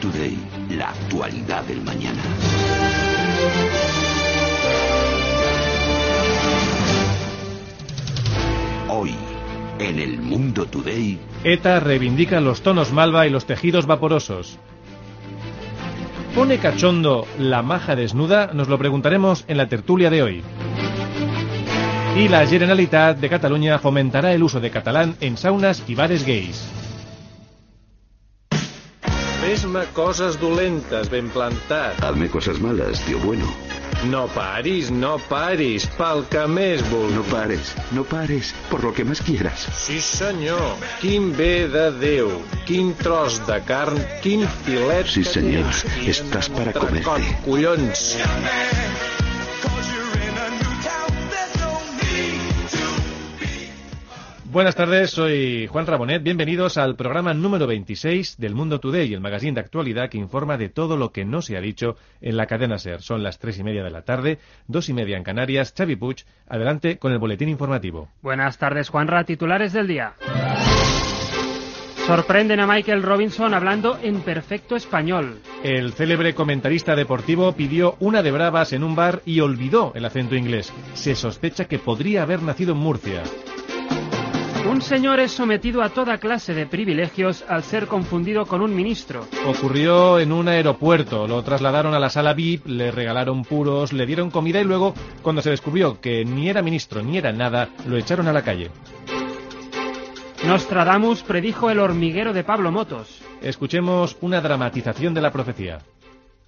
Today, la actualidad del mañana. Hoy, en el Mundo Today, ETA reivindica los tonos malva y los tejidos vaporosos. ¿Pone cachondo la maja desnuda? Nos lo preguntaremos en la tertulia de hoy. Y la Generalitat de Cataluña fomentará el uso de catalán en saunas y bares gays. Fes-me coses dolentes, ben plantat. hazme cosas malas, tío bueno. No paris, no paris, pel que més vulguis. No pares, no pares, por lo que más quieras. Sí, senyor. Quin bé de Déu, quin tros de carn, quin filet Sí, senyor. Estàs para comerte. collons. Buenas tardes, soy Juan Rabonet. Bienvenidos al programa número 26 del Mundo Today, el magazine de actualidad que informa de todo lo que no se ha dicho en la cadena SER. Son las tres y media de la tarde, dos y media en Canarias. Xavi Puig, adelante con el boletín informativo. Buenas tardes, Juanra. Titulares del día. Sorprenden a Michael Robinson hablando en perfecto español. El célebre comentarista deportivo pidió una de bravas en un bar y olvidó el acento inglés. Se sospecha que podría haber nacido en Murcia. Un señor es sometido a toda clase de privilegios al ser confundido con un ministro. Ocurrió en un aeropuerto. Lo trasladaron a la sala VIP, le regalaron puros, le dieron comida y luego, cuando se descubrió que ni era ministro ni era nada, lo echaron a la calle. Nostradamus predijo el hormiguero de Pablo Motos. Escuchemos una dramatización de la profecía.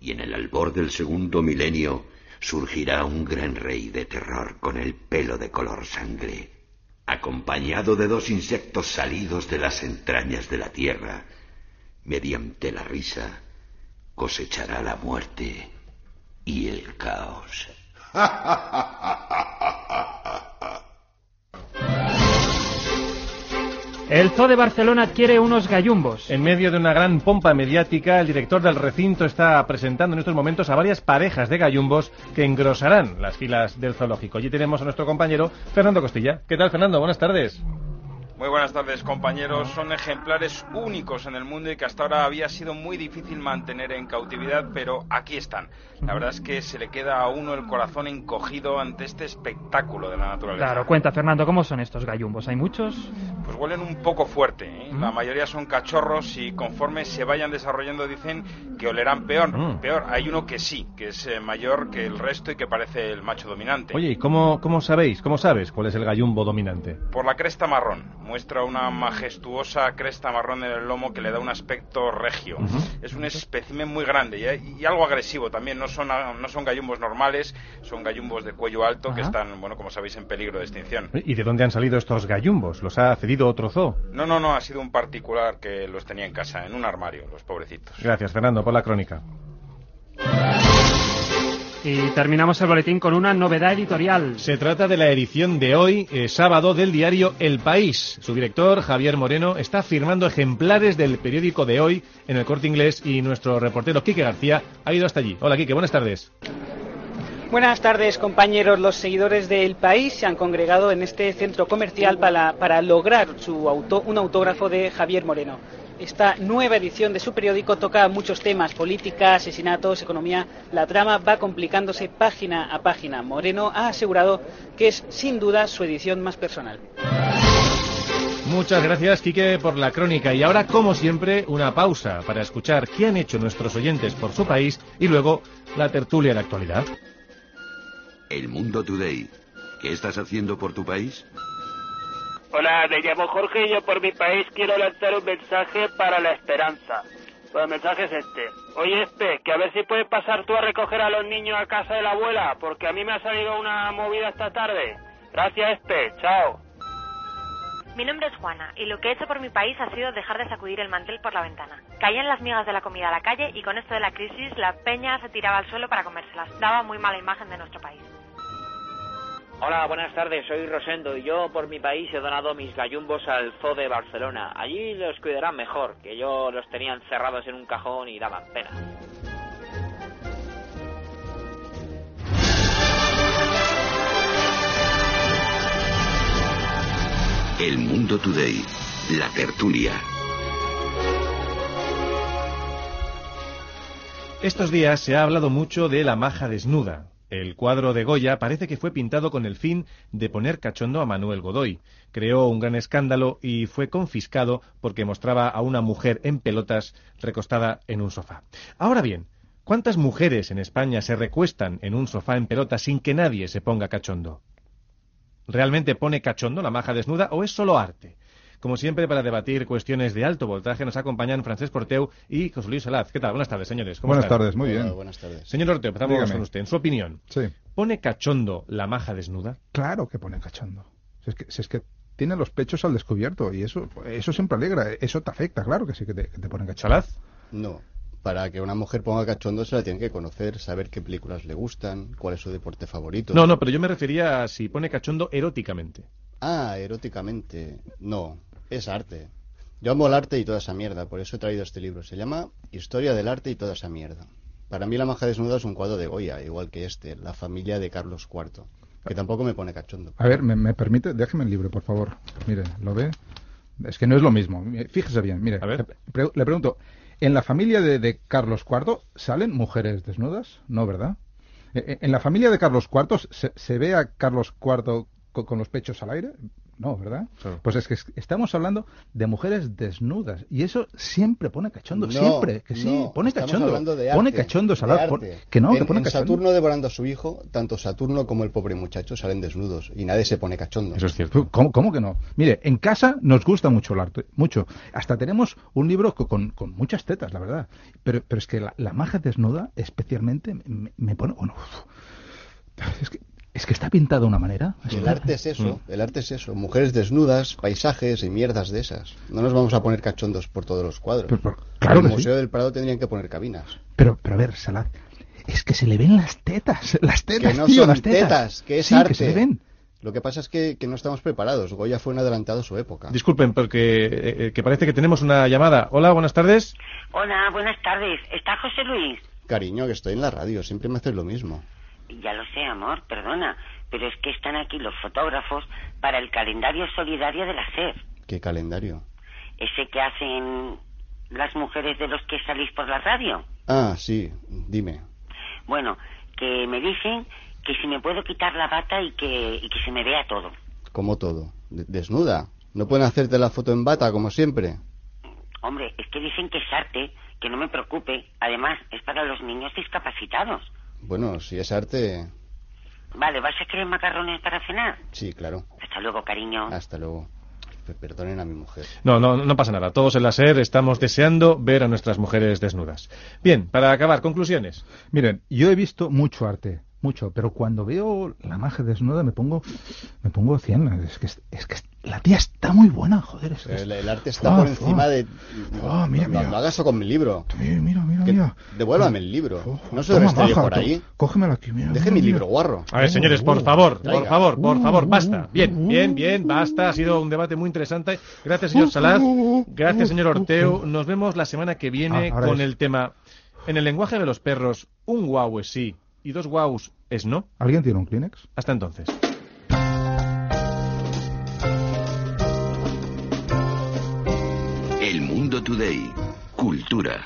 Y en el albor del segundo milenio surgirá un gran rey de terror con el pelo de color sangre, acompañado de dos insectos salidos de las entrañas de la tierra. Mediante la risa cosechará la muerte y el caos. El Zoo de Barcelona adquiere unos gallumbos. En medio de una gran pompa mediática, el director del recinto está presentando en estos momentos a varias parejas de gallumbos que engrosarán las filas del zoológico. Allí tenemos a nuestro compañero Fernando Costilla. ¿Qué tal, Fernando? Buenas tardes. Muy buenas tardes, compañeros. Son ejemplares únicos en el mundo y que hasta ahora había sido muy difícil mantener en cautividad, pero aquí están. La verdad es que se le queda a uno el corazón encogido ante este espectáculo de la naturaleza. Claro, cuenta, Fernando, ¿cómo son estos gallumbos? ¿Hay muchos? Pues huelen un poco fuerte. ¿eh? La mayoría son cachorros y conforme se vayan desarrollando dicen que olerán peor. Mm. Peor. Hay uno que sí, que es eh, mayor que el resto y que parece el macho dominante. Oye, ¿y cómo, cómo sabéis, cómo sabes cuál es el gallumbo dominante? Por la cresta marrón. Muestra una majestuosa cresta marrón en el lomo que le da un aspecto regio. Es un espécimen muy grande y, y algo agresivo también. No son, no son gallumbos normales, son gallumbos de cuello alto que están, bueno, como sabéis, en peligro de extinción. ¿Y de dónde han salido estos gallumbos? ¿Los ha cedido otro zoo? No, no, no, ha sido un particular que los tenía en casa, en un armario, los pobrecitos. Gracias, Fernando, por la crónica. Y terminamos el boletín con una novedad editorial. Se trata de la edición de hoy, eh, sábado, del diario El País. Su director, Javier Moreno, está firmando ejemplares del periódico de hoy en el corte inglés y nuestro reportero Quique García ha ido hasta allí. Hola, Quique, buenas tardes. Buenas tardes, compañeros. Los seguidores del país se han congregado en este centro comercial para, para lograr su auto, un autógrafo de Javier Moreno. Esta nueva edición de su periódico toca muchos temas, política, asesinatos, economía. La trama va complicándose página a página. Moreno ha asegurado que es sin duda su edición más personal. Muchas gracias, Quique, por la crónica. Y ahora, como siempre, una pausa para escuchar qué han hecho nuestros oyentes por su país y luego la tertulia de actualidad. El Mundo Today. ¿Qué estás haciendo por tu país? Hola, me llamo Jorge y yo por mi país quiero lanzar un mensaje para la esperanza. Pues el mensaje es este. Oye, Espe, que a ver si puedes pasar tú a recoger a los niños a casa de la abuela, porque a mí me ha salido una movida esta tarde. Gracias, Espe. Chao. Mi nombre es Juana y lo que he hecho por mi país ha sido dejar de sacudir el mantel por la ventana. Caían las migas de la comida a la calle y con esto de la crisis la peña se tiraba al suelo para comérselas. Daba muy mala imagen de nuestro país. Hola, buenas tardes, soy Rosendo y yo por mi país he donado mis gallumbos al Zoo de Barcelona. Allí los cuidarán mejor, que yo los tenía encerrados en un cajón y daban pena. El Mundo Today, la tertulia. Estos días se ha hablado mucho de la maja desnuda. El cuadro de Goya parece que fue pintado con el fin de poner cachondo a Manuel Godoy. Creó un gran escándalo y fue confiscado porque mostraba a una mujer en pelotas recostada en un sofá. Ahora bien, ¿cuántas mujeres en España se recuestan en un sofá en pelotas sin que nadie se ponga cachondo? ¿Realmente pone cachondo la maja desnuda o es solo arte? Como siempre, para debatir cuestiones de alto voltaje, nos acompañan Francés Porteu y José Luis Salaz. ¿Qué tal? Buenas tardes, señores. buenas tardes, muy bien. buenas tardes. Señor Orteo, empezamos con usted. En su opinión, sí. ¿pone cachondo la maja desnuda? Claro que pone cachondo. Si es que, si es que tiene los pechos al descubierto y eso, eso siempre alegra. Eso te afecta, claro que sí que te, que te pone cachondo. ¿Salaz? No, para que una mujer ponga cachondo se la tiene que conocer, saber qué películas le gustan, cuál es su deporte favorito. No, no, pero yo me refería a si pone cachondo eróticamente. Ah, eróticamente. No, es arte. Yo amo el arte y toda esa mierda, por eso he traído este libro. Se llama Historia del arte y toda esa mierda. Para mí La maja desnuda es un cuadro de Goya, igual que este, La familia de Carlos IV, que tampoco me pone cachondo. A ver, ¿me, permite? Déjeme el libro, por favor. Mire, ¿lo ve? Es que no es lo mismo. Fíjese bien, mire. Le, pregunto, ¿en la familia de, Carlos IV salen mujeres desnudas? No, ¿verdad? E, e, ¿En la familia de Carlos IV se, se ve a Carlos IV con, los pechos al aire? No, ¿verdad? Pues es que estamos hablando de mujeres desnudas y eso siempre pone cachondo, siempre, que sí, pone cachondo, pone cachondo que no, que pone en Saturno devorando a su hijo, tanto Saturno como el pobre muchacho salen desnudos y nadie se pone cachondo. Eso es cierto. ¿Cómo, que no? Mire, en casa nos gusta mucho el arte, mucho. Hasta tenemos un libro con, muchas tetas, la verdad. Pero, pero es que la, la maja desnuda especialmente me, pone... Bueno, es que es que está pintado de una manera. El arte es eso, mm. el arte es eso. Mujeres desnudas, paisajes y mierdas de esas. No nos vamos a poner cachondos por todos los cuadros. claro en el Museo del Prado tendrían que poner cabinas. Pero, pero a ver, Salat, es que se le ven las tetas, las tetas, que no son las tetas. que es arte. Que se le ven. Lo que pasa es que, no estamos preparados. Goya fue un adelantado a su época. Disculpen, porque eh, eh, que parece que tenemos una llamada. Hola, buenas tardes. Hola, buenas tardes. ¿Está José Luis? Cariño, que estoy en la radio. Siempre me haces lo mismo. Ya lo sé, amor, perdona, pero es que están aquí los fotógrafos para el calendario solidario de la SER. ¿Qué calendario? Ese que hacen las mujeres de los que salís por la radio. Ah, sí, dime. Bueno, que me dicen que si me puedo quitar la bata y que, y que se me vea todo. ¿Cómo todo? ¿Desnuda? ¿No pueden hacerte la foto en bata como siempre? Hombre, es que dicen que es arte, que no me preocupe. Además, es para los niños discapacitados. Bueno, si es arte. Vale, ¿vas a querer macarrones para cenar? Sí, claro. Hasta luego, cariño. Hasta luego. Perdonen a mi mujer. No, no, no pasa nada. Todos en la SER estamos deseando ver a nuestras mujeres desnudas. Bien, para acabar, conclusiones. Miren, yo he visto mucho arte mucho, pero cuando veo la magia desnuda me pongo me pongo 100. Es que, es que la tía está muy buena, joder. el, arte está por encima de... Oh, mira, no, no, hagas eso con mi libro. Mira, mira, mira. Devuélvame el libro. no se lo por ahí. Cógemelo aquí, mira. Deje mi libro, guarro. A ver, señores, por favor, por favor, por favor, basta. Bien, bien, bien, basta. Ha sido un debate muy interesante. Gracias, señor Salaz. Gracias, señor Orteo. Nos vemos la semana que viene ah, con el tema... En el lenguaje de los perros, un guau es sí y dos guaus es no. ¿Alguien tiene un Kleenex? Hasta entonces. El Mundo Today. Cultura.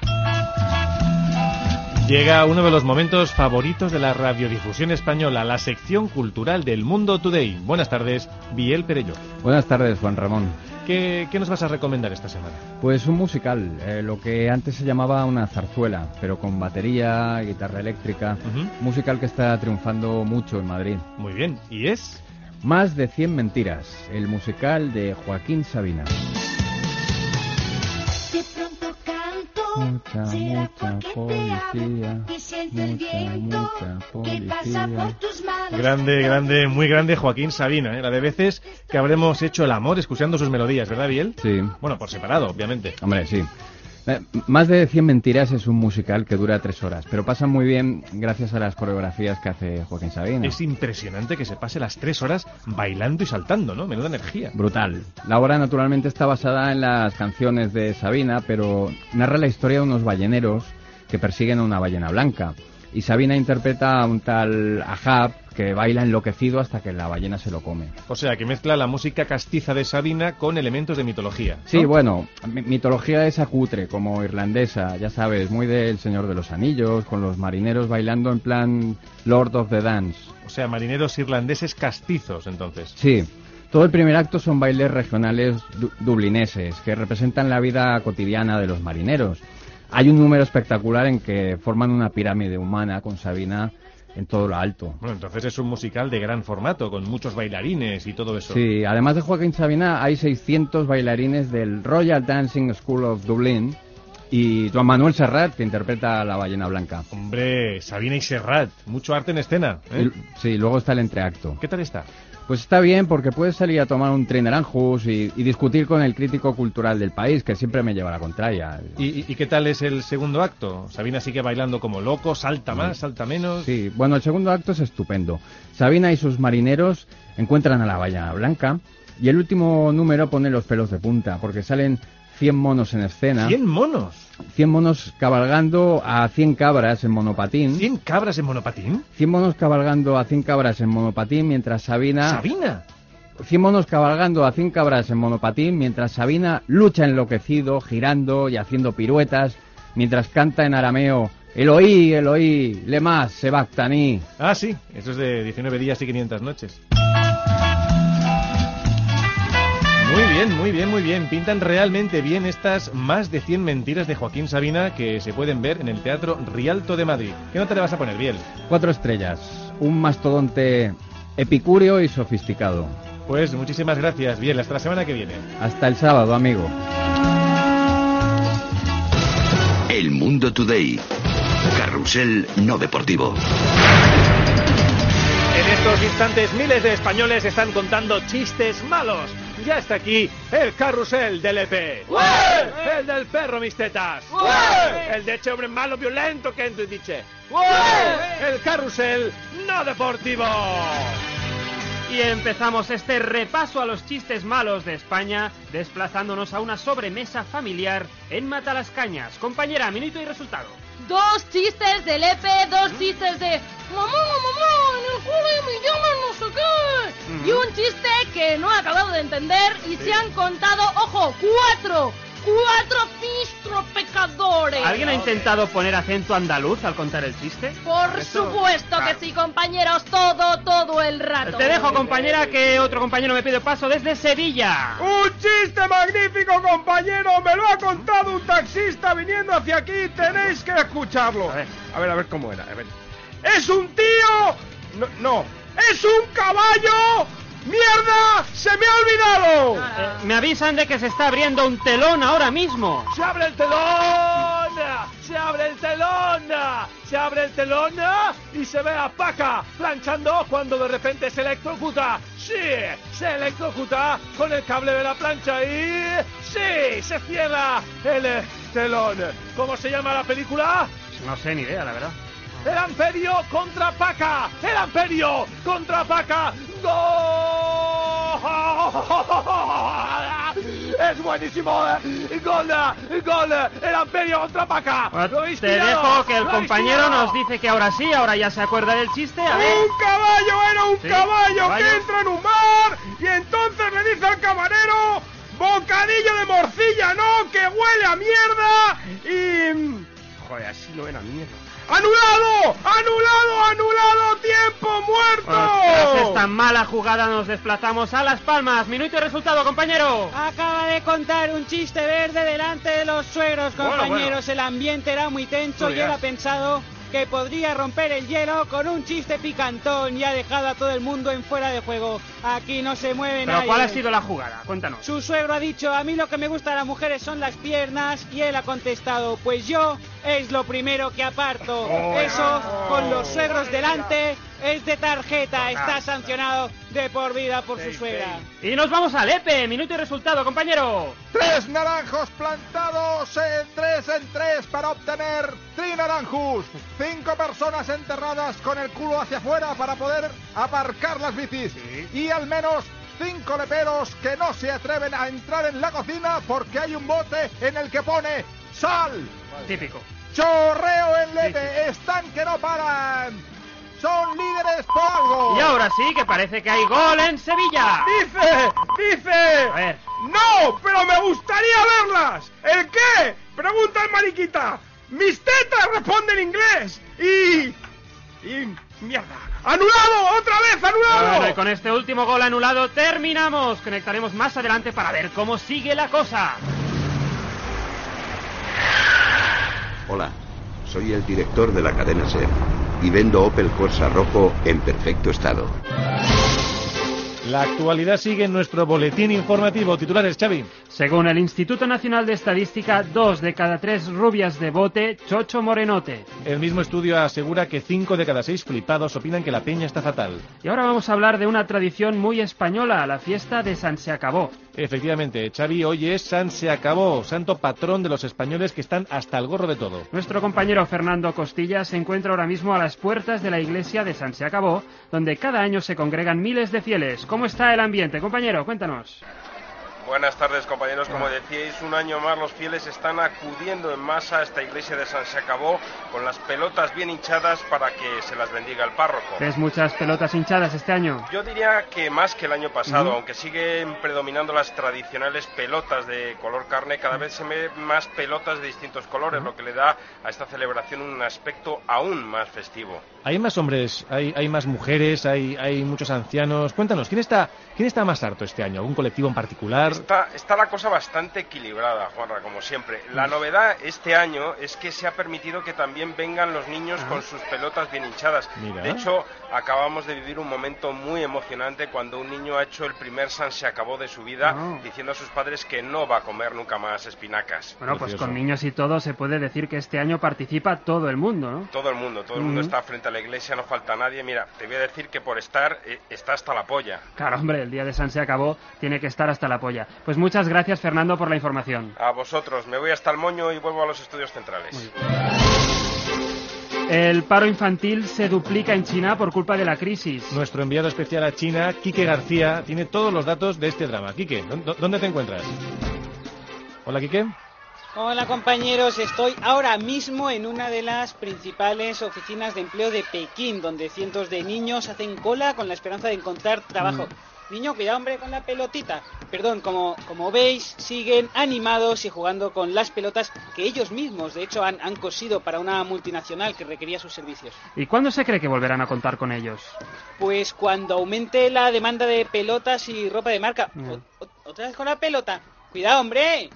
Llega uno de los momentos favoritos de la radiodifusión española, la sección cultural del Mundo Today. Buenas tardes, Biel Perello. Buenas tardes, Juan Ramón. ¿Qué, nos vas a recomendar esta semana? Pues un musical, eh, lo que antes se llamaba una zarzuela, pero con batería, guitarra eléctrica. Musical que está triunfando mucho en Madrid. Muy bien, ¿y es? Más de 100 mentiras, el musical de Joaquín Sabina. mucha, mucha policía, mucha, mucha policía. Grande, grande, muy grande Joaquín Sabina, ¿eh? la de veces que habremos hecho el amor escuchando sus melodías, ¿verdad, Biel? Sí. Bueno, por separado, obviamente. Hombre, sí. Eh, Más de 100 mentiras es un musical que dura tres horas, pero pasa muy bien gracias a las coreografías que hace Joaquín Sabina. Es impresionante que se pase las tres horas bailando y saltando, ¿no? Menuda energía. Brutal. La obra naturalmente está basada en las canciones de Sabina, pero narra la historia de unos balleneros que persiguen a una ballena blanca. Y Sabina interpreta a un tal Ahab que baila enloquecido hasta que la ballena se lo come. O sea, que mezcla la música castiza de Sabina con elementos de mitología. ¿no? Sí, bueno, mi- mitología esa cutre, como irlandesa, ya sabes, muy del Señor de los Anillos, con los marineros bailando en plan Lord of the Dance. O sea, marineros irlandeses castizos, entonces. Sí, todo el primer acto son bailes regionales du- dublineses que representan la vida cotidiana de los marineros. Hay un número espectacular en que forman una pirámide humana con Sabina en todo lo alto. Bueno, entonces es un musical de gran formato, con muchos bailarines y todo eso. Sí, además de Joaquín Sabina hay 600 bailarines del Royal Dancing School of Dublin y Juan Manuel Serrat que interpreta a la ballena blanca. Hombre, Sabina y Serrat, mucho arte en escena. ¿eh? Y- sí, luego está el entreacto. ¿Qué tal está? Pues está bien porque puedes salir a tomar un tren Naranjus y, y discutir con el crítico cultural del país, que siempre me lleva la contraria. ¿Y, qué tal es el segundo acto? Sabina sigue bailando como loco, salta más, salta menos. Sí, bueno, el segundo acto es estupendo. Sabina y sus marineros encuentran a la ballena blanca y el último número pone los pelos de punta porque salen 100 monos en escena. ¿100 monos? 100 monos cabalgando a 100 cabras en monopatín. ¿100 cabras en monopatín? 100 monos cabalgando a 100 cabras en monopatín mientras Sabina... ¿Sabina? 100 monos cabalgando a 100 cabras en monopatín mientras Sabina lucha enloquecido, girando y haciendo piruetas, mientras canta en arameo Eloí, Eloí, lemas, sebactaní. Ah, sí, eso es de 19 días y 500 noches. Muy bien, muy bien, muy bien. Pintan realmente bien estas más de 100 mentiras de Joaquín Sabina que se pueden ver en el Teatro Rialto de Madrid. ¿Qué nota le vas a poner, Biel? Cuatro estrellas, un mastodonte epicúreo y sofisticado. Pues muchísimas gracias, Biel. Hasta la semana que viene. Hasta el sábado, amigo. El Mundo Today. Carrusel no deportivo. En estos instantes miles de españoles están contando chistes malos. Ya está aquí el carrusel del EP. El del perro mis tetas. El de ese hombre malo violento que entro y dice. El carrusel no deportivo. Y empezamos este repaso a los chistes malos de España, desplazándonos a una sobremesa familiar en Matalascañas. Compañera, minuto y resultado. Dos chistes del EP, dos chistes de mamá, mamá, en el cole me llaman no sé qué. Y un chiste que no he acabado de entender y se han contado, ojo, cuatro, cuatro pistro pecadores. ¿Alguien ha intentado poner acento andaluz al contar el chiste? Por Eso- supuesto que sí, compañeros, todo, todo el rato. Te dejo, compañera, que otro compañero me pide paso desde Sevilla. ¡Un chiste magnífico, compañero! ¡Me lo ha contado un taxista viniendo hacia aquí! ¡Tenéis que escucharlo! A ver, a ver, a ver cómo era. A ver. ¡Es un tío! No, no. ¡Es un caballo! ¡Mierda! ¡Se me ha olvidado! Eh, me avisan de que se está abriendo un telón ahora mismo. ¡Se abre el telón! ¡Se abre el telón! ¡Se abre el telón! Y se ve a Paca planchando cuando de repente se electrocuta. ¡Sí! Se electrocuta con el cable de la plancha y... ¡Sí! Se cierra el telón. ¿Cómo se llama la película? No sé ni idea, la verdad. El Amperio contra Paca. El Amperio contra Paca. ¡Gol! Es buenísimo. eh. Gol, eh, gol. eh. El Amperio contra Paca. Habéis Te dejo que el compañero nos dice que ahora sí, ahora ya se acuerda del chiste. A ver. Un caballo era un Sí, caballo, caballo. que entra en un bar y entonces le dice al camarero bocadillo de morcilla, no, que huele a mierda y joder, así no era mierda. ¡Anulado! ¡Anulado! ¡Anulado! ¡Tiempo muerto! Tras esta mala jugada nos desplazamos a Las Palmas. Minuto y resultado, compañero. Acaba de contar un chiste verde delante de los suegros, Bueno, compañeros. El ambiente era muy tenso No y ha pensado que podría romper el hielo con un chiste picantón y ha dejado a todo el mundo en fuera de juego. Aquí no se mueve Pero nadie. ¿cuál ha sido la jugada? Cuéntanos. Su suegro ha dicho, a mí lo que me gusta de las mujeres son las piernas y él ha contestado, pues yo es lo primero que aparto. Oh. Eso, con los suegros delante, es de tarjeta. Está sancionado de por vida por su suegra. Y nos vamos al EPE. Minuto y resultado, compañero. Tres naranjos plantados en tres en tres para obtener trinaranjus. Cinco personas enterradas con el culo hacia afuera para poder aparcar las bicis. Y al menos cinco leperos que no se atreven a entrar en la cocina porque hay un bote en el que pone sal. Típico. Chorreo en lepe, están que no paran. Son líderes por algo. Y ahora sí que parece que hay gol en Sevilla. ¡Dice! ¡Dice! A ver. ¡No! ¡Pero me gustaría verlas! ¿El qué? Pregunta el mariquita. Mis tetas responden en inglés. Y. Y. ¡Mierda! ¡Anulado! ¡Otra vez anulado! Bueno, y con este último gol anulado terminamos. Conectaremos más adelante para ver cómo sigue la cosa. Hola, soy el director de la cadena SER y vendo Opel Corsa Rojo en perfecto estado. La actualidad sigue en nuestro boletín informativo. Titulares, Xavi. Según el Instituto Nacional de Estadística, dos de cada tres rubias de bote, chocho morenote. El mismo estudio asegura que cinco de cada seis flipados opinan que la peña está fatal. Y ahora vamos a hablar de una tradición muy española, la fiesta de San Se Acabó. Efectivamente, Xavi, hoy es San Se Acabó, santo patrón de los españoles que están hasta el gorro de todo. Nuestro compañero Fernando Costilla se encuentra ahora mismo a las puertas de la iglesia de San Se Acabó, donde cada año se congregan miles de fieles. ¿Cómo está el ambiente, compañero? Cuéntanos. Buenas tardes compañeros, como decíais, un año más los fieles están acudiendo en masa a esta iglesia de San Se Acabó con las pelotas bien hinchadas para que se las bendiga el párroco. ¿Ves muchas pelotas hinchadas este año? Yo diría que más que el año pasado, aunque siguen predominando las tradicionales pelotas de color carne, cada vez se ve más pelotas de distintos colores, lo que le da a esta celebración un aspecto aún más festivo. Hay más hombres, hay, hay más mujeres, hay, hay muchos ancianos. Cuéntanos, ¿quién está, ¿quién está más harto este año? ¿Algún colectivo en particular? Está, está la cosa bastante equilibrada, Juanra, como siempre. La novedad este año es que se ha permitido que también vengan los niños con sus pelotas bien hinchadas. Mira. De hecho, acabamos de vivir un momento muy emocionante cuando un niño ha hecho el primer San se acabó de su vida diciendo a sus padres que no va a comer nunca más espinacas. Bueno, pues con niños y todo se puede decir que este año participa todo el mundo, ¿no? Todo el mundo, todo el mundo está frente a la iglesia, no falta nadie. Mira, te voy a decir que por estar eh, está hasta la polla. Claro, hombre, el día de San se acabó, tiene que estar hasta la polla. Pues muchas gracias, Fernando, por la información. A vosotros, me voy hasta el moño y vuelvo a los estudios centrales. El paro infantil se duplica en China por culpa de la crisis. Nuestro enviado especial a China, Quique García, tiene todos los datos de este drama. Quique, ¿dó- ¿dónde te encuentras? Hola, Quique. Hola compañeros, estoy ahora mismo en una de las principales oficinas de empleo de Pekín, donde cientos de niños hacen cola con la esperanza de encontrar trabajo. Niño, cuidado hombre con la pelotita. Perdón, como, como veis, siguen animados y jugando con las pelotas que ellos mismos, de hecho, han, han cosido para una multinacional que requería sus servicios. ¿Y cuándo se cree que volverán a contar con ellos? Pues cuando aumente la demanda de pelotas y ropa de marca. Mm. Otra vez con la pelota. Cuidado, hombre.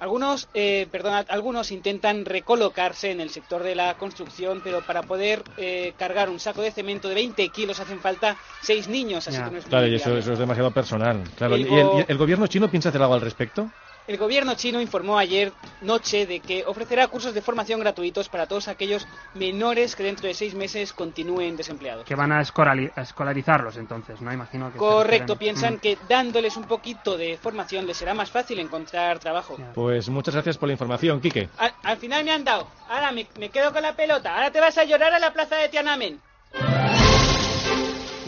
Algunos, eh, perdonad, algunos intentan recolocarse en el sector de la construcción, pero para poder eh, cargar un saco de cemento de 20 kilos hacen falta seis niños, así que no es muy Claro, y eso, es demasiado personal. Claro, El ¿Y el, go- y el gobierno chino piensa hacer algo al respecto? El gobierno chino informó ayer noche de que ofrecerá cursos de formación gratuitos para todos aquellos menores que dentro de seis meses continúen desempleados. Que van a, escolarizarlos entonces, ¿no? Imagino que... Correcto, piensan Mm. que dándoles un poquito de formación les será más fácil encontrar trabajo. Pues muchas gracias por la información, Quique. Al, al final me han dado. Ahora me, me quedo con la pelota. Ahora te vas a llorar a la plaza de Tiananmen.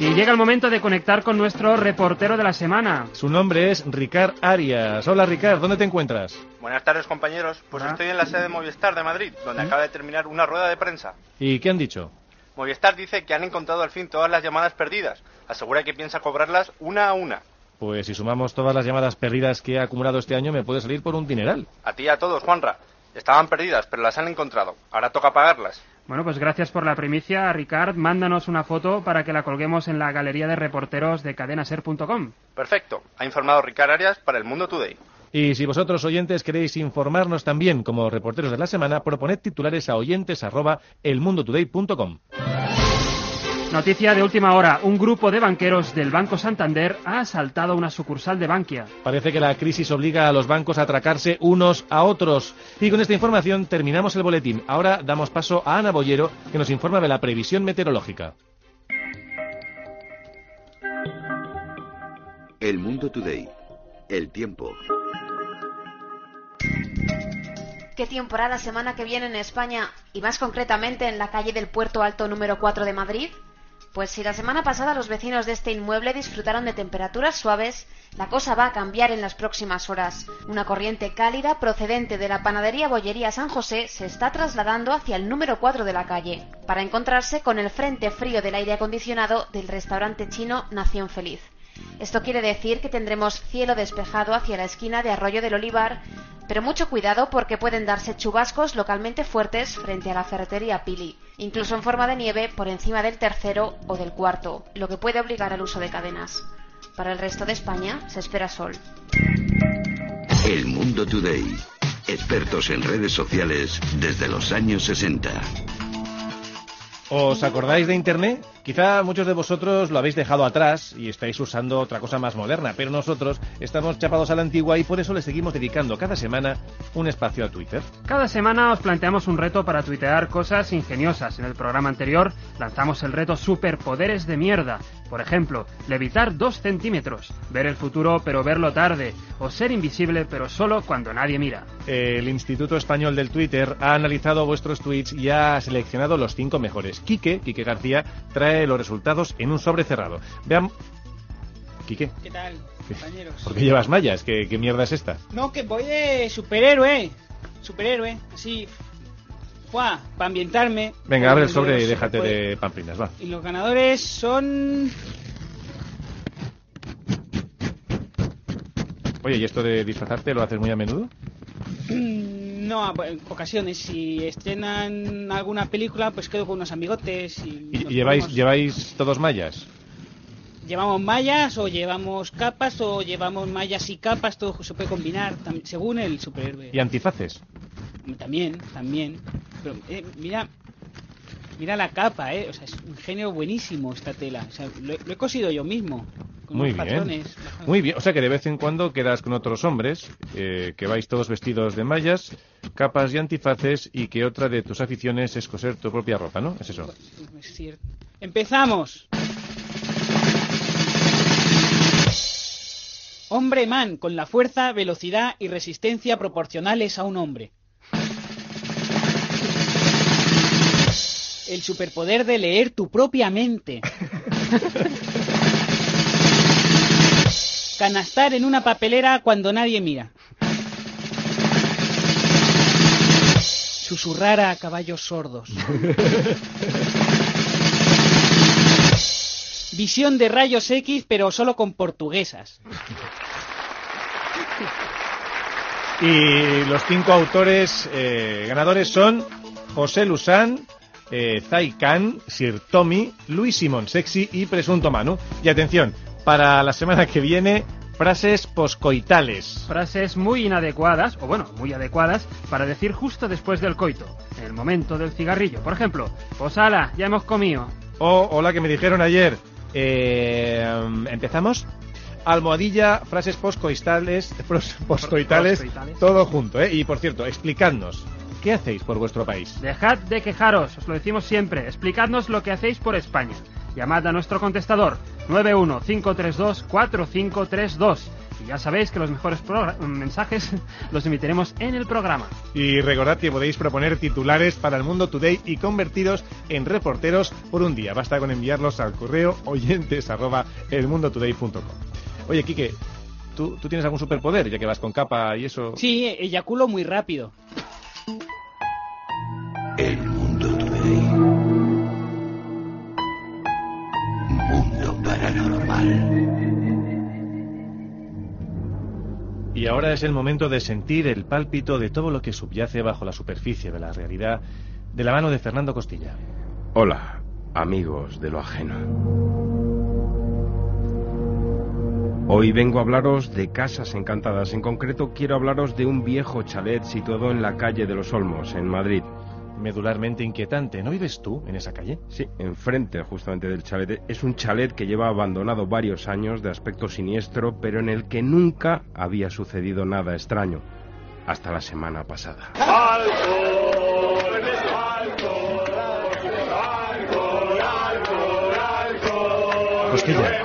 Y llega el momento de conectar con nuestro reportero de la semana. Su nombre es Ricard Arias. Hola, Ricard, ¿dónde te encuentras? Buenas tardes, compañeros. Pues estoy en la sede de Movistar de Madrid, donde acaba de terminar una rueda de prensa. ¿Y qué han dicho? Movistar dice que han encontrado al fin todas las llamadas perdidas. Asegura que piensa cobrarlas una a una. Pues si sumamos todas las llamadas perdidas que he acumulado este año, me puede salir por un dineral. A ti y a todos, Juanra. Estaban perdidas, pero las han encontrado. Ahora toca pagarlas. Bueno, pues gracias por la primicia, Ricard. Mándanos una foto para que la colguemos en la galería de reporteros de cadenaser.com. Perfecto. Ha informado Ricard Arias para el Mundo Today. Y si vosotros, oyentes, queréis informarnos también como reporteros de la semana, proponed titulares a oyentes arroba elmundotoday.com. Noticia de última hora. Un grupo de banqueros del Banco Santander ha asaltado una sucursal de Bankia. Parece que la crisis obliga a los bancos a atracarse unos a otros. Y con esta información terminamos el boletín. Ahora damos paso a Ana Bollero, que nos informa de la previsión meteorológica. El Mundo Today. El tiempo. qué temporada semana que viene en España y más concretamente en la calle del Puerto Alto número 4 de Madrid? Pues si la semana pasada los vecinos de este inmueble disfrutaron de temperaturas suaves, la cosa va a cambiar en las próximas horas. Una corriente cálida procedente de la panadería Bollería San José se está trasladando hacia el número 4 de la calle, para encontrarse con el frente frío del aire acondicionado del restaurante chino Nación Feliz. Esto quiere decir que tendremos cielo despejado hacia la esquina de Arroyo del Olivar, pero mucho cuidado porque pueden darse chubascos localmente fuertes frente a la ferretería Pili, incluso en forma de nieve por encima del tercero o del cuarto, lo que puede obligar al uso de cadenas. Para el resto de España se espera sol. El Mundo Today. Expertos en redes sociales desde los años 60. ¿Os acordáis de Internet? Quizá muchos de vosotros lo habéis dejado atrás y estáis usando otra cosa más moderna, pero nosotros estamos chapados a la antigua y por eso le seguimos dedicando cada semana un espacio a Twitter. Cada semana os planteamos un reto para tuitear cosas ingeniosas. En el programa anterior lanzamos el reto Superpoderes de mierda. Por ejemplo, levitar dos centímetros, ver el futuro pero verlo tarde, o ser invisible pero solo cuando nadie mira. El Instituto Español del Twitter ha analizado vuestros tweets y ha seleccionado los cinco mejores. Quique, Quique García, trae los resultados en un sobre cerrado. Vean... Quique. ¿Qué tal, compañeros? ¿Por qué llevas mallas? ¿Qué, qué mierda es esta? No, que voy de superhéroe. Superhéroe, así. Para ambientarme. Venga, abre el sobre y déjate de pamplinas, va. Y los ganadores son. Oye, ¿y esto de disfrazarte lo haces muy a menudo? No, a- en ocasiones. Si estrenan alguna película, pues quedo con unos amigotes y. ¿Y, nos y lleváis, ponemos- lleváis todos mallas? Llevamos mallas o llevamos capas o llevamos mallas y capas, todo se puede combinar según el superhéroe. ¿Y antifaces? También, también. Pero eh, mira, mira la capa, eh. O sea, es un género buenísimo esta tela. O sea, lo, he- lo he cosido yo mismo. Con Muy unos bien. patrones. Muy bien. O sea que de vez en cuando quedas con otros hombres, eh, que vais todos vestidos de mallas, capas y antifaces, y que otra de tus aficiones es coser tu propia ropa, ¿no? Es eso. Es cierto. Empezamos. Hombre man con la fuerza, velocidad y resistencia proporcionales a un hombre. El superpoder de leer tu propia mente. Canastar en una papelera cuando nadie mira. Susurrar a caballos sordos. Visión de rayos X, pero solo con portuguesas. Y los cinco autores eh, ganadores son José Lusán, eh, Zai Khan, Sir Tommy, Luis Simón Sexy y Presunto Manu. Y atención, para la semana que viene, frases poscoitales. Frases muy inadecuadas, o bueno, muy adecuadas, para decir justo después del coito, en el momento del cigarrillo. Por ejemplo, pues ala, ya hemos comido. O, hola, que me dijeron ayer. Eh, ¿Empezamos? Almohadilla, frases poscoitales, Poscoitales. todo junto, ¿eh? Y por cierto, explicadnos, ¿qué hacéis por vuestro país? Dejad de quejaros, os lo decimos siempre. Explicadnos lo que hacéis por España. Llamad a nuestro contestador 915324532. Y ya sabéis que los mejores progra- mensajes los emitiremos en el programa. Y recordad que podéis proponer titulares para el Mundo Today y convertiros en reporteros por un día. Basta con enviarlos al correo oyentes arroba elmundotoday.com. Oye, Quique, ¿tú, ¿tú tienes algún superpoder ya que vas con capa y eso? Sí, eyaculo muy rápido. Ahora es el momento de sentir el pálpito de todo lo que subyace bajo la superficie de la realidad de la mano de Fernando Costilla. Hola, amigos de lo ajeno. Hoy vengo a hablaros de casas encantadas. En concreto, quiero hablaros de un viejo chalet situado en la calle de los Olmos, en Madrid. Medularmente inquietante. ¿No vives tú en esa calle? Sí, enfrente justamente del chalet. Es un chalet que lleva abandonado varios años, de aspecto siniestro, pero en el que nunca había sucedido nada extraño. Hasta la semana pasada. Costilla,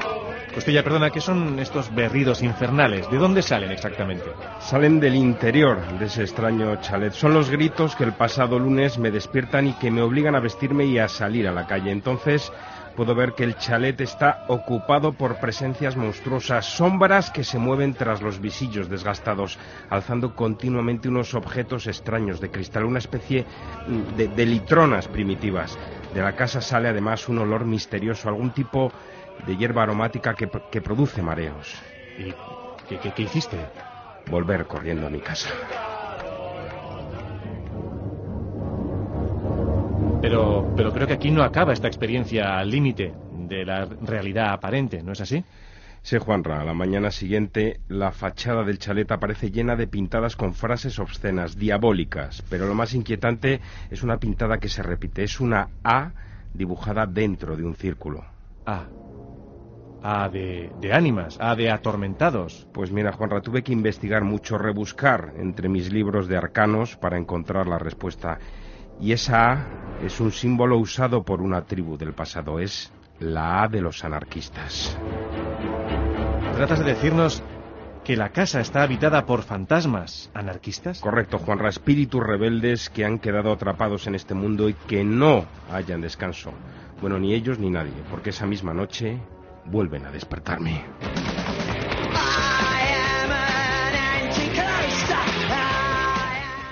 Costilla, perdona, ¿qué son estos berridos infernales? ¿De dónde salen exactamente? Salen del interior de ese extraño chalet. Son los gritos que el pasado lunes me despiertan y que me obligan a vestirme y a salir a la calle. Entonces puedo ver que el chalet está ocupado por presencias monstruosas, sombras que se mueven tras los visillos desgastados, alzando continuamente unos objetos extraños de cristal, una especie mm, de, litronas primitivas. De la casa sale además un olor misterioso, algún tipo de hierba aromática que, produce mareos. ¿Y qué hiciste? Volver corriendo a mi casa. Pero, pero creo que aquí no acaba esta experiencia al límite de la realidad aparente, ¿no es así? Sí, Juanra, a la mañana siguiente la fachada del chalet aparece llena de pintadas con frases obscenas, diabólicas, pero lo más inquietante es una pintada que se repite, es una A dibujada dentro de un círculo. A. A de, de ánimas, A de atormentados. Pues mira, Juanra, tuve que investigar mucho, rebuscar entre mis libros de arcanos para encontrar la respuesta. Y esa A es un símbolo usado por una tribu del pasado, es la A de los anarquistas. ¿Tratas de decirnos que la casa está habitada por fantasmas anarquistas? Correcto, Juanra, espíritus rebeldes que han quedado atrapados en este mundo y que no hayan descanso. Bueno, ni ellos ni nadie, porque esa misma noche vuelven a despertarme.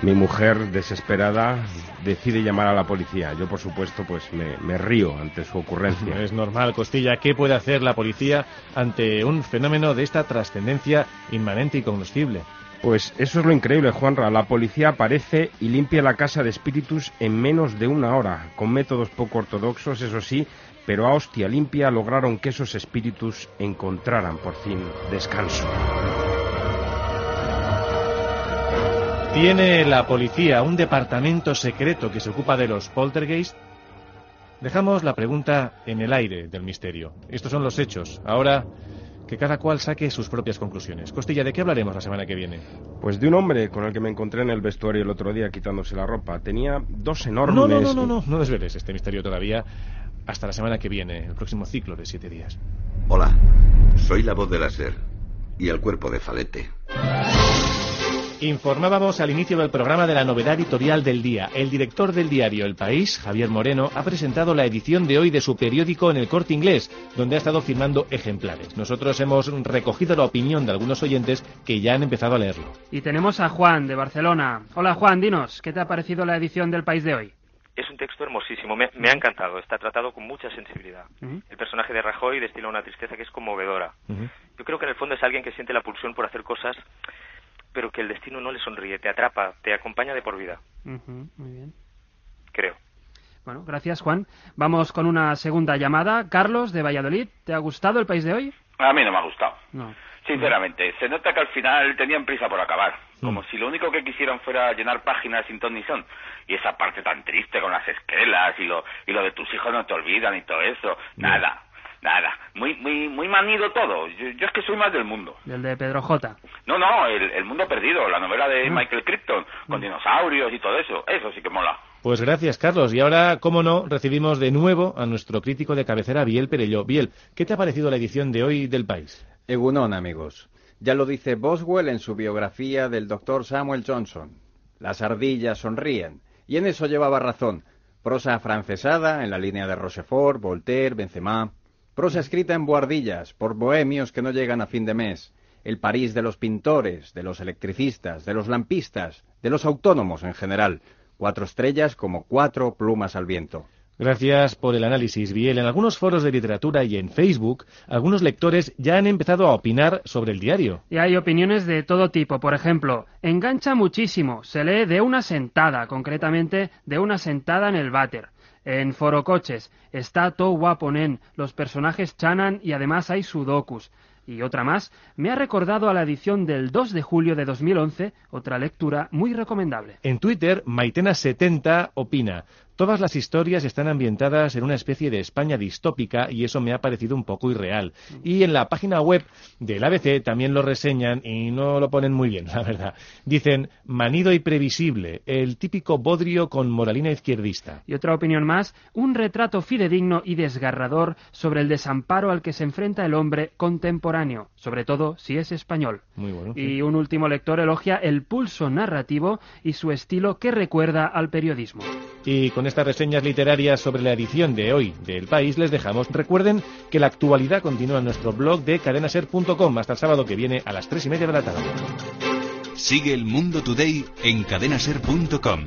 Mi mujer, desesperada, decide llamar a la policía. Yo, por supuesto, pues me, río ante su ocurrencia. Es normal, Costilla. ¿Qué puede hacer la policía ante un fenómeno de esta trascendencia inmanente y cognoscible? Pues eso es lo increíble, Juanra. La policía aparece y limpia la casa de espíritus en menos de una hora, con métodos poco ortodoxos, eso sí, pero a hostia limpia lograron que esos espíritus encontraran por fin descanso. ¿Tiene la policía un departamento secreto que se ocupa de los poltergeist? Dejamos la pregunta en el aire del misterio. Estos son los hechos. Ahora que cada cual saque sus propias conclusiones. Costilla, ¿de qué hablaremos la semana que viene? Pues de un hombre con el que me encontré en el vestuario el otro día quitándose la ropa. Tenía dos enormes... No, no, no, no, no, no desveles este misterio todavía. Hasta la semana que viene, el próximo ciclo de siete días. Hola, soy la voz de la SER y el cuerpo de Falete. Informábamos al inicio del programa de la novedad editorial del día. El director del diario El País, Javier Moreno, ha presentado la edición de hoy de su periódico en el corte inglés, donde ha estado firmando ejemplares. Nosotros hemos recogido la opinión de algunos oyentes que ya han empezado a leerlo. Y tenemos a Juan, de Barcelona. Hola Juan, dinos, ¿qué te ha parecido la edición del País de hoy? Es un texto hermosísimo, me, ha encantado, está tratado con mucha sensibilidad. El personaje de Rajoy destila una tristeza que es conmovedora. Yo creo que en el fondo es alguien que siente la pulsión por hacer cosas pero que el destino no le sonríe, te atrapa, te acompaña de por vida. muy bien. Creo. Bueno, gracias Juan. Vamos con una segunda llamada. Carlos, de Valladolid, ¿te ha gustado el país de hoy? A mí no me ha gustado. No. Sinceramente, se nota que al final tenían prisa por acabar. Mm. Como si lo único que quisieran fuera llenar páginas sin ton ni son. Y esa parte tan triste con las esquelas y lo, y lo de tus hijos no te olvidan y todo eso. Nada. Nada, muy muy muy manido todo. Yo, es que soy más del mundo. ¿Del de Pedro J? No, no, el, mundo perdido, la novela de ah. Michael Crichton, con mm. dinosaurios y todo eso. Eso sí que mola. Pues gracias, Carlos. Y ahora, cómo no, recibimos de nuevo a nuestro crítico de cabecera, Biel Perello. Biel, ¿qué te ha parecido la edición de hoy del País? Egunon, amigos. Ya lo dice Boswell en su biografía del doctor Samuel Johnson. Las ardillas sonríen. Y en eso llevaba razón. Prosa francesada en la línea de Rochefort, Voltaire, Benzema. Prosa escrita en buhardillas por bohemios que no llegan a fin de mes. El París de los pintores, de los electricistas, de los lampistas, de los autónomos en general. Cuatro estrellas como cuatro plumas al viento. Gracias por el análisis, Biel. En algunos foros de literatura y en Facebook, algunos lectores ya han empezado a opinar sobre el diario. Y hay opiniones de todo tipo. Por ejemplo, engancha muchísimo. Se lee de una sentada, concretamente de una sentada en el váter. En Foro Coches está todo guapo, nen. Los personajes chanan y además hay sudokus. y otra más, me ha recordado a la edición del 2 de julio de 2011, otra lectura muy recomendable. En Twitter, Maitena70 opina. Todas las historias están ambientadas en una especie de España distópica y eso me ha parecido un poco irreal. Y en la página web del ABC también lo reseñan y no lo ponen muy bien, la verdad. Dicen, manido y previsible, el típico bodrio con moralina izquierdista. Y otra opinión más, un retrato fidedigno y desgarrador sobre el desamparo al que se enfrenta el hombre contemporáneo, sobre todo si es español. Muy bueno. Y un último lector elogia el pulso narrativo y su estilo que recuerda al periodismo. Y con estas reseñas literarias sobre la edición de hoy del País les dejamos. Recuerden que la actualidad continúa en nuestro blog de cadenaser.com hasta el sábado que viene a las tres y media de la tarde. Sigue el Mundo Today en cadenaser.com.